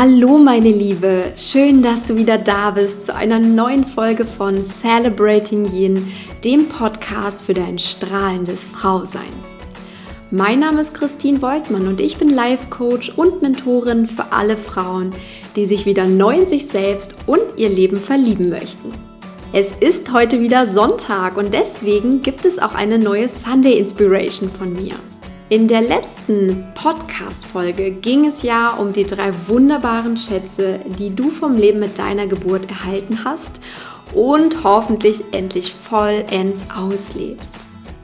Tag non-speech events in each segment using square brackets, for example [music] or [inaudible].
Hallo meine Liebe, schön, dass du wieder da bist zu einer neuen Folge von Celebrating Yin, dem Podcast für dein strahlendes Frausein. Mein Name ist Christine Woltmann und ich bin Life Coach und Mentorin für alle Frauen, die sich wieder neu in sich selbst und ihr Leben verlieben möchten. Es ist heute wieder Sonntag und deswegen gibt es auch eine neue Sunday Inspiration von mir. In der letzten Podcast-Folge ging es ja um die drei wunderbaren Schätze, die du vom Leben mit deiner Geburt erhalten hast und hoffentlich endlich vollends auslebst.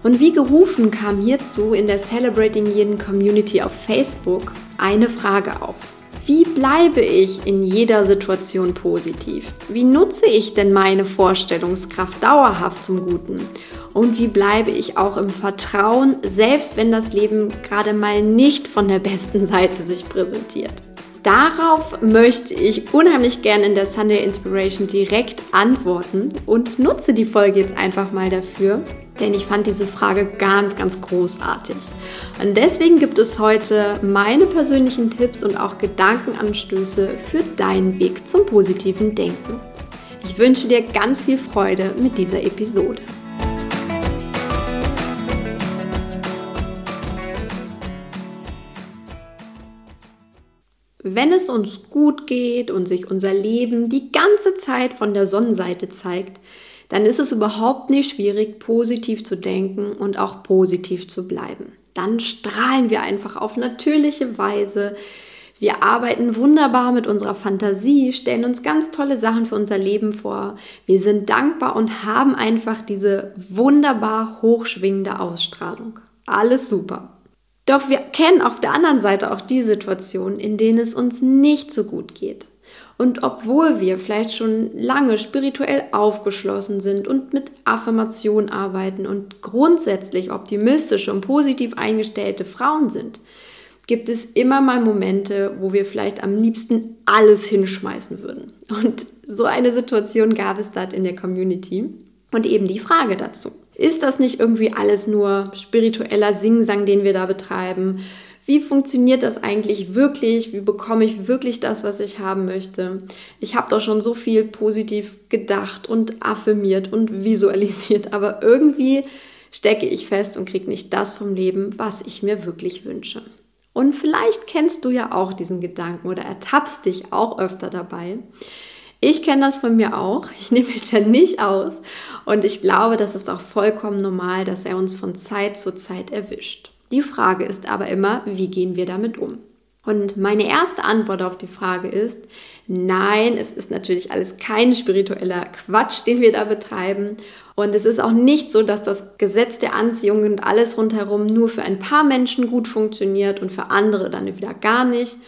Und wie gerufen kam hierzu in der Celebrating Jeden Community auf Facebook eine Frage auf. Wie bleibe ich in jeder Situation positiv? Wie nutze ich denn meine Vorstellungskraft dauerhaft zum Guten? Und wie bleibe ich auch im Vertrauen, selbst wenn das Leben gerade mal nicht von der besten Seite sich präsentiert? Darauf möchte ich unheimlich gerne in der Sunday Inspiration direkt antworten und nutze die Folge jetzt einfach mal dafür, denn ich fand diese Frage ganz, ganz großartig. Und deswegen gibt es heute meine persönlichen Tipps und auch Gedankenanstöße für deinen Weg zum positiven Denken. Ich wünsche dir ganz viel Freude mit dieser Episode. Wenn es uns gut geht und sich unser Leben die ganze Zeit von der Sonnenseite zeigt, dann ist es überhaupt nicht schwierig, positiv zu denken und auch positiv zu bleiben. Dann strahlen wir einfach auf natürliche Weise. Wir arbeiten wunderbar mit unserer Fantasie, stellen uns ganz tolle Sachen für unser Leben vor. Wir sind dankbar und haben einfach diese wunderbar hochschwingende Ausstrahlung. Alles super. Doch wir kennen auf der anderen Seite auch die Situationen, in denen es uns nicht so gut geht. Und obwohl wir vielleicht schon lange spirituell aufgeschlossen sind und mit Affirmation arbeiten und grundsätzlich optimistische und positiv eingestellte Frauen sind, gibt es immer mal Momente, wo wir vielleicht am liebsten alles hinschmeißen würden. Und so eine Situation gab es dort in der Community. Und eben die Frage dazu. Ist das nicht irgendwie alles nur spiritueller Singsang, den wir da betreiben? Wie funktioniert das eigentlich wirklich? Wie bekomme ich wirklich das, was ich haben möchte? Ich habe doch schon so viel positiv gedacht und affirmiert und visualisiert, aber irgendwie stecke ich fest und kriege nicht das vom Leben, was ich mir wirklich wünsche. Und vielleicht kennst du ja auch diesen Gedanken oder ertappst dich auch öfter dabei. Ich kenne das von mir auch. Ich nehme mich da nicht aus. Und ich glaube, das ist auch vollkommen normal, dass er uns von Zeit zu Zeit erwischt. Die Frage ist aber immer, wie gehen wir damit um? Und meine erste Antwort auf die Frage ist, nein, es ist natürlich alles kein spiritueller Quatsch, den wir da betreiben. Und es ist auch nicht so, dass das Gesetz der Anziehung und alles rundherum nur für ein paar Menschen gut funktioniert und für andere dann wieder gar nicht,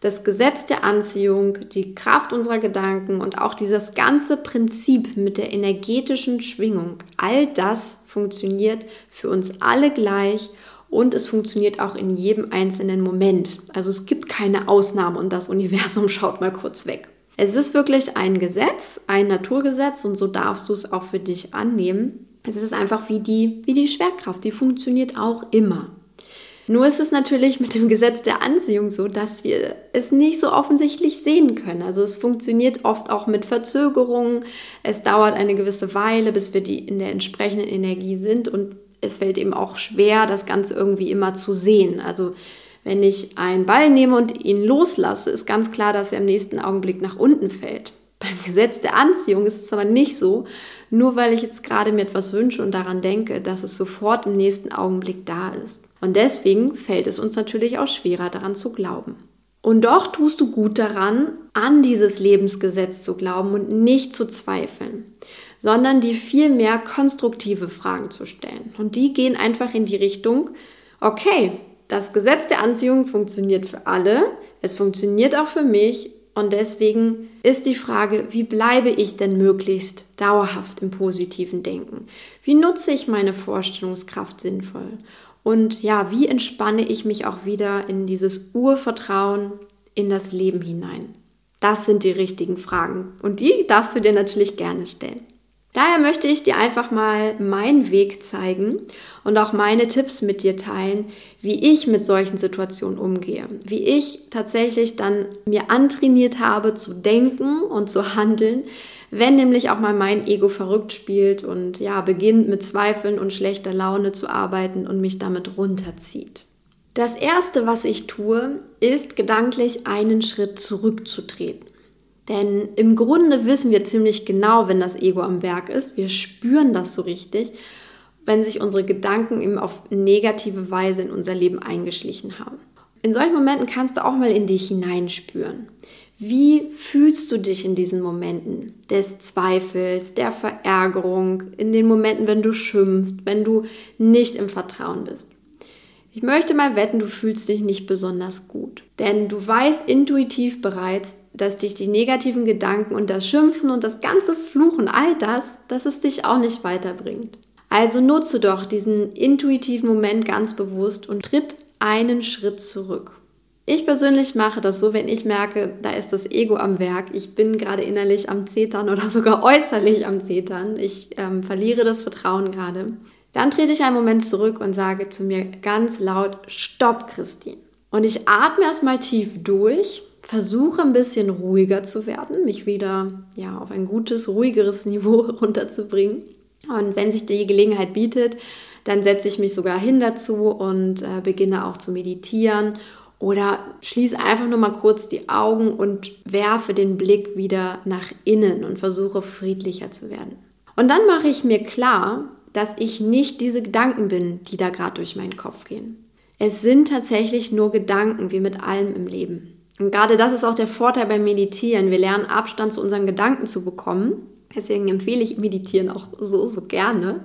das Gesetz der Anziehung, die Kraft unserer Gedanken und auch dieses ganze Prinzip mit der energetischen Schwingung, all das funktioniert für uns alle gleich und es funktioniert auch in jedem einzelnen Moment. Also es gibt keine Ausnahme und das Universum [laughs] schaut mal kurz weg. Es ist wirklich ein Gesetz, ein Naturgesetz und so darfst du es auch für dich annehmen. Es ist einfach wie die, wie die Schwerkraft, die funktioniert auch immer. Nur ist es natürlich mit dem Gesetz der Anziehung so, dass wir es nicht so offensichtlich sehen können. Also es funktioniert oft auch mit Verzögerungen. Es dauert eine gewisse Weile, bis wir die in der entsprechenden Energie sind und es fällt eben auch schwer, das Ganze irgendwie immer zu sehen. Also wenn ich einen Ball nehme und ihn loslasse, ist ganz klar, dass er im nächsten Augenblick nach unten fällt. Beim Gesetz der Anziehung ist es aber nicht so, nur weil ich jetzt gerade mir etwas wünsche und daran denke, dass es sofort im nächsten Augenblick da ist. Und deswegen fällt es uns natürlich auch schwerer daran zu glauben. Und doch tust du gut daran, an dieses Lebensgesetz zu glauben und nicht zu zweifeln, sondern dir viel mehr konstruktive Fragen zu stellen. Und die gehen einfach in die Richtung, okay, das Gesetz der Anziehung funktioniert für alle, es funktioniert auch für mich und deswegen ist die Frage, wie bleibe ich denn möglichst dauerhaft im positiven Denken? Wie nutze ich meine Vorstellungskraft sinnvoll? Und ja, wie entspanne ich mich auch wieder in dieses Urvertrauen in das Leben hinein? Das sind die richtigen Fragen und die darfst du dir natürlich gerne stellen. Daher möchte ich dir einfach mal meinen Weg zeigen und auch meine Tipps mit dir teilen, wie ich mit solchen Situationen umgehe. Wie ich tatsächlich dann mir antrainiert habe zu denken und zu handeln, wenn nämlich auch mal mein Ego verrückt spielt und ja, beginnt mit Zweifeln und schlechter Laune zu arbeiten und mich damit runterzieht. Das erste, was ich tue, ist gedanklich einen Schritt zurückzutreten. Denn im Grunde wissen wir ziemlich genau, wenn das Ego am Werk ist. Wir spüren das so richtig, wenn sich unsere Gedanken eben auf negative Weise in unser Leben eingeschlichen haben. In solchen Momenten kannst du auch mal in dich hineinspüren. Wie fühlst du dich in diesen Momenten des Zweifels, der Verärgerung, in den Momenten, wenn du schimpfst, wenn du nicht im Vertrauen bist? Ich möchte mal wetten, du fühlst dich nicht besonders gut. Denn du weißt intuitiv bereits, dass dich die negativen Gedanken und das Schimpfen und das ganze Fluchen, all das, dass es dich auch nicht weiterbringt. Also nutze doch diesen intuitiven Moment ganz bewusst und tritt einen Schritt zurück. Ich persönlich mache das so, wenn ich merke, da ist das Ego am Werk. Ich bin gerade innerlich am Zetern oder [laughs] sogar äußerlich am Zetern. Ich ähm, verliere das Vertrauen gerade. Dann trete ich einen Moment zurück und sage zu mir ganz laut, Stopp, Christine. Und ich atme erstmal tief durch, versuche ein bisschen ruhiger zu werden, mich wieder ja, auf ein gutes, ruhigeres [laughs] Niveau runterzubringen. Und wenn sich die Gelegenheit bietet, dann setze ich mich sogar hin dazu und äh, beginne auch zu meditieren oder schließe einfach nur mal kurz die Augen und werfe den Blick wieder nach innen und versuche friedlicher zu werden. Und dann mache ich mir klar, dass ich nicht diese Gedanken bin, die da gerade durch meinen Kopf gehen. Es sind tatsächlich nur Gedanken, wie mit allem im Leben. Und gerade das ist auch der Vorteil beim Meditieren. Wir lernen Abstand zu unseren Gedanken zu bekommen. Deswegen empfehle ich Meditieren auch so, so gerne.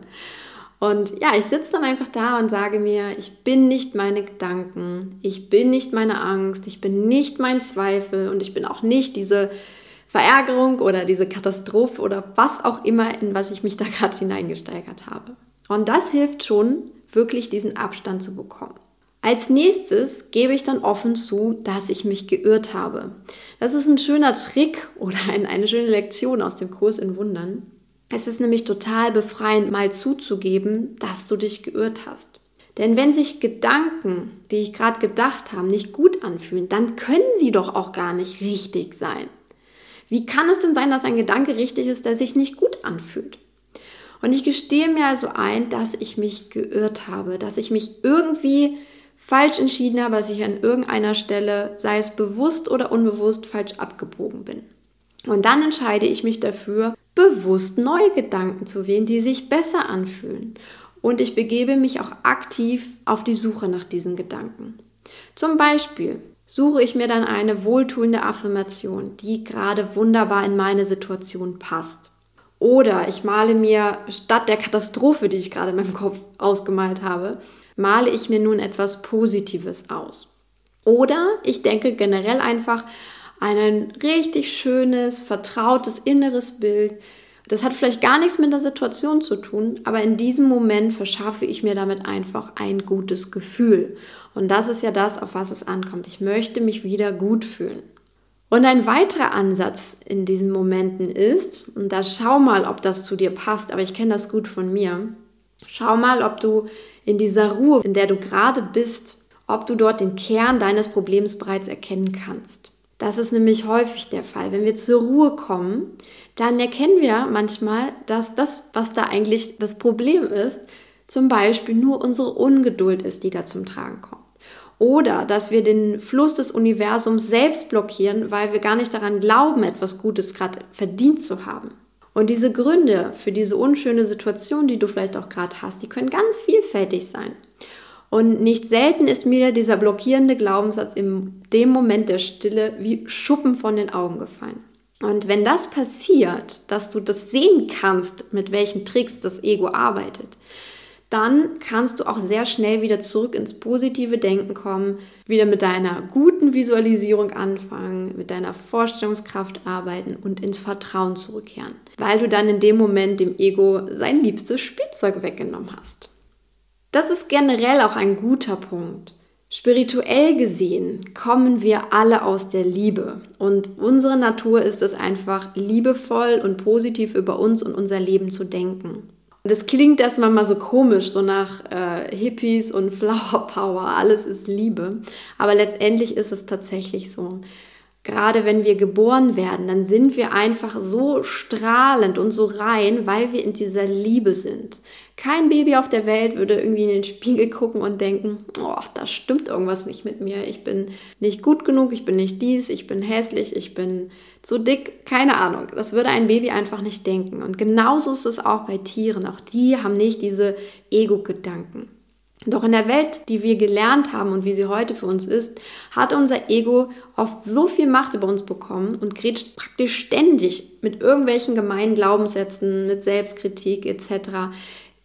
Und ja, ich sitze dann einfach da und sage mir, ich bin nicht meine Gedanken, ich bin nicht meine Angst, ich bin nicht mein Zweifel und ich bin auch nicht diese Verärgerung oder diese Katastrophe oder was auch immer, in was ich mich da [laughs] gerade hineingesteigert habe. Und das hilft schon, wirklich diesen Abstand zu bekommen. Als nächstes gebe ich dann offen zu, dass ich mich geirrt habe. Das ist ein schöner Trick oder ein, eine schöne Lektion aus dem Kurs in Wundern. Es ist nämlich total befreiend, mal zuzugeben, dass du dich geirrt hast. Denn wenn sich Gedanken, die ich gerade gedacht habe, nicht gut anfühlen, dann können sie doch auch gar nicht richtig sein. Wie kann es denn sein, dass ein Gedanke richtig ist, der sich nicht gut anfühlt? Und ich gestehe mir also ein, dass ich mich geirrt habe, dass ich mich irgendwie falsch entschieden habe, dass ich an irgendeiner Stelle, sei es bewusst oder unbewusst, falsch abgebogen bin. Und dann entscheide ich mich dafür, bewusst neue Gedanken zu wählen, die sich besser anfühlen. Und ich begebe mich auch aktiv auf die Suche nach diesen Gedanken. Zum Beispiel, suche ich mir dann eine wohltuende Affirmation, die gerade wunderbar in meine Situation passt. Oder ich male mir statt der Katastrophe, die ich gerade in meinem Kopf ausgemalt habe, male ich mir nun etwas Positives aus. Oder ich denke generell einfach an ein richtig schönes, vertrautes inneres Bild, das hat vielleicht gar nichts mit der Situation zu tun, aber in diesem Moment verschaffe ich mir damit einfach ein gutes Gefühl. Und das ist ja das, auf was es ankommt. Ich möchte mich wieder gut fühlen. Und ein weiterer Ansatz in diesen Momenten ist, und da schau mal, ob das zu dir passt, aber ich kenne das gut von mir, schau mal, ob du in dieser Ruhe, in der du gerade bist, ob du dort den Kern deines Problems bereits erkennen kannst. Das ist nämlich häufig der Fall. Wenn wir zur Ruhe kommen, dann erkennen wir manchmal, dass das, was da eigentlich das Problem ist, zum Beispiel nur unsere Ungeduld ist, die da zum Tragen kommt. Oder dass wir den Fluss des Universums selbst blockieren, weil wir gar nicht daran glauben, etwas Gutes gerade verdient zu haben. Und diese Gründe für diese unschöne Situation, die du vielleicht auch gerade hast, die können ganz vielfältig sein. Und nicht selten ist mir dieser blockierende Glaubenssatz in dem Moment der Stille wie Schuppen von den Augen gefallen. Und wenn das passiert, dass du das sehen kannst, mit welchen Tricks das Ego arbeitet, dann kannst du auch sehr schnell wieder zurück ins positive Denken kommen, wieder mit deiner guten Visualisierung anfangen, mit deiner Vorstellungskraft arbeiten und ins Vertrauen zurückkehren, weil du dann in dem Moment dem Ego sein liebstes Spielzeug weggenommen hast. Das ist generell auch ein guter Punkt. Spirituell gesehen kommen wir alle aus der Liebe und unsere Natur ist es einfach, liebevoll und positiv über uns und unser Leben zu denken. Das klingt erstmal mal so komisch, so nach äh, Hippies und [laughs] Flower Power, alles ist Liebe. Aber letztendlich ist es tatsächlich so gerade wenn wir geboren werden, dann sind wir einfach so strahlend und so rein, weil wir in dieser Liebe sind. Kein Baby auf der Welt würde irgendwie in den Spiegel gucken und denken, oh, da stimmt irgendwas nicht mit mir. Ich bin nicht gut genug, ich bin nicht dies, ich bin hässlich, ich bin zu dick, keine Ahnung. Das würde ein Baby einfach nicht denken. Und genauso ist es auch bei Tieren. Auch die haben nicht diese Ego-Gedanken. Doch in der Welt, die wir gelernt haben und wie sie heute für uns ist, hat unser Ego oft so viel Macht über uns bekommen und grätscht praktisch ständig mit irgendwelchen gemeinen Glaubenssätzen, mit Selbstkritik etc.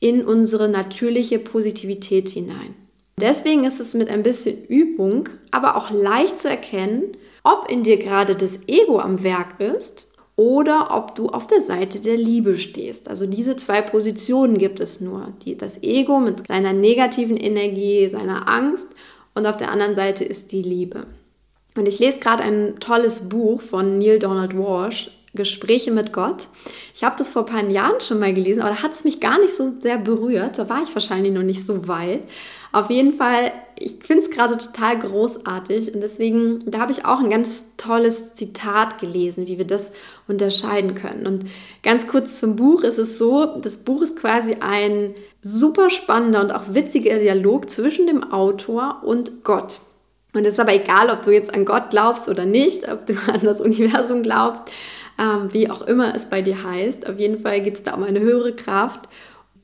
in unsere natürliche Positivität hinein. Deswegen ist es mit ein bisschen Übung, aber auch leicht zu erkennen, ob in dir gerade das Ego am Werk ist oder ob du auf der Seite der Liebe stehst. Also diese zwei Positionen gibt es nur. Die, das Ego mit seiner negativen Energie, seiner Angst und auf der anderen Seite ist die Liebe. Und ich lese gerade ein tolles Buch von Neil Donald Walsh, Gespräche mit Gott. Ich habe das vor ein paar Jahren schon mal gelesen, aber da hat es mich gar nicht so sehr berührt. Da war ich wahrscheinlich noch nicht so weit. Auf jeden Fall, ich finde es gerade total großartig und deswegen, da habe ich auch ein ganz tolles Zitat gelesen, wie wir das unterscheiden können. Und ganz kurz zum Buch ist es so, das Buch ist quasi ein super spannender und auch witziger Dialog zwischen dem Autor und Gott. Und es ist aber egal, ob du jetzt an Gott glaubst oder nicht, ob du an das Universum glaubst, ähm, wie auch immer es bei dir heißt. Auf jeden Fall geht es da um eine höhere Kraft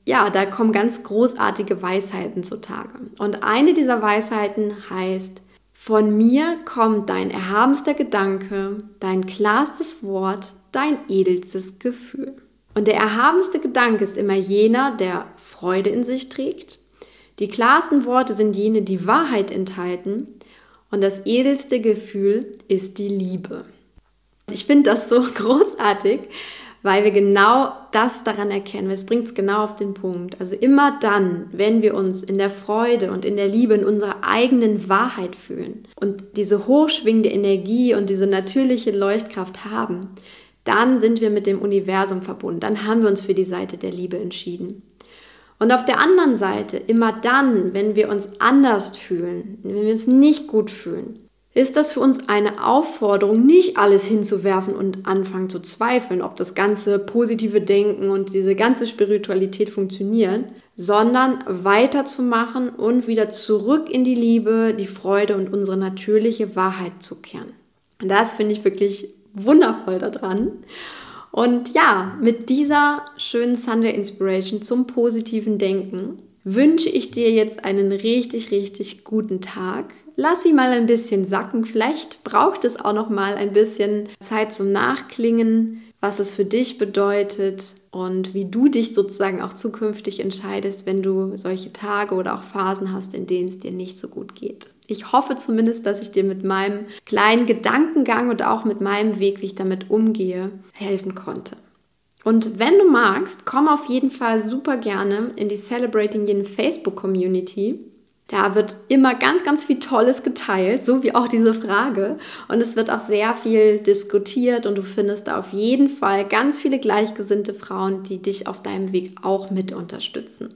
ja, da kommen ganz großartige Weisheiten zutage. Und eine dieser Weisheiten heißt, von mir kommt dein erhabenster Gedanke, dein klarstes Wort, dein edelstes Gefühl. Und der erhabenste Gedanke ist immer jener, der Freude in sich trägt. Die klarsten Worte sind jene, die Wahrheit enthalten. Und das edelste Gefühl ist die Liebe. Ich finde das so [laughs] großartig, weil wir genau das daran erkennen. Es bringt es genau auf den Punkt. Also immer dann, wenn wir uns in der Freude und in der Liebe in unserer eigenen Wahrheit fühlen und diese hochschwingende Energie und diese natürliche Leuchtkraft haben, dann sind wir mit dem Universum verbunden. Dann haben wir uns für die Seite der Liebe entschieden. Und auf der anderen Seite, immer dann, wenn wir uns anders fühlen, wenn wir uns nicht gut fühlen, ist das für uns eine Aufforderung, nicht alles hinzuwerfen und anfangen zu zweifeln, ob das ganze positive Denken und diese ganze Spiritualität funktionieren, sondern weiterzumachen und wieder zurück in die Liebe, die Freude und unsere natürliche Wahrheit zu kehren. Das finde ich wirklich wundervoll daran. Und ja, mit dieser schönen Sunday Inspiration zum positiven Denken wünsche ich dir jetzt einen richtig, richtig guten Tag. Lass sie mal ein bisschen sacken. Vielleicht braucht es auch noch mal ein bisschen Zeit zum Nachklingen, was es für dich bedeutet und wie du dich sozusagen auch zukünftig entscheidest, wenn du solche Tage oder auch Phasen hast, in denen es dir nicht so gut geht. Ich hoffe zumindest, dass ich dir mit meinem kleinen Gedankengang und auch mit meinem Weg, wie ich damit umgehe, helfen konnte. Und wenn du magst, komm auf jeden Fall super gerne in die Celebrating Yin Facebook Community. Da wird immer ganz, ganz viel Tolles geteilt, so wie auch diese Frage. Und es wird auch sehr viel diskutiert und du findest da auf jeden Fall ganz viele gleichgesinnte Frauen, die dich auf deinem Weg auch mit unterstützen.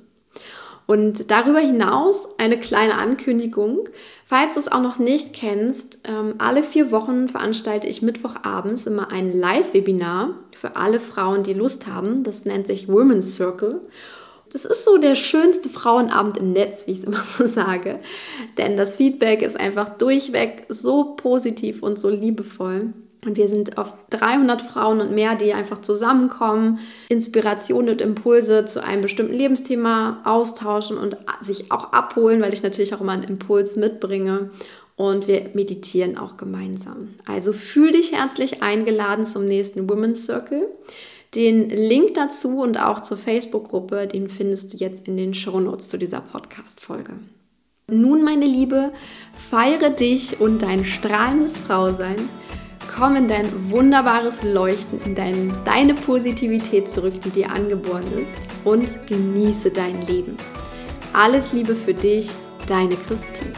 Und darüber hinaus eine kleine Ankündigung. Falls du es auch noch nicht kennst, ähm, alle vier Wochen veranstalte ich Mittwochabends immer ein Live-Webinar für alle Frauen, die Lust haben. Das nennt sich Women's Circle. Das ist so der schönste Frauenabend im Netz, wie ich es immer [laughs] so sage. Denn das Feedback ist einfach durchweg so positiv und so liebevoll. Und wir sind auf 300 Frauen und mehr, die einfach zusammenkommen, Inspiration und Impulse zu einem bestimmten Lebensthema austauschen und sich auch abholen, weil ich natürlich auch immer einen Impuls mitbringe. Und wir meditieren auch gemeinsam. Also fühl dich herzlich eingeladen zum nächsten Women's Circle. Den Link dazu und auch zur Facebook-Gruppe, den findest du jetzt in den Shownotes zu dieser Podcast-Folge. Nun, meine Liebe, feiere dich und dein strahlendes Frausein komm in dein wunderbares Leuchten, in dein, deine Positivität zurück, die dir angeboren ist und genieße dein Leben. Alles Liebe für dich, deine Christine.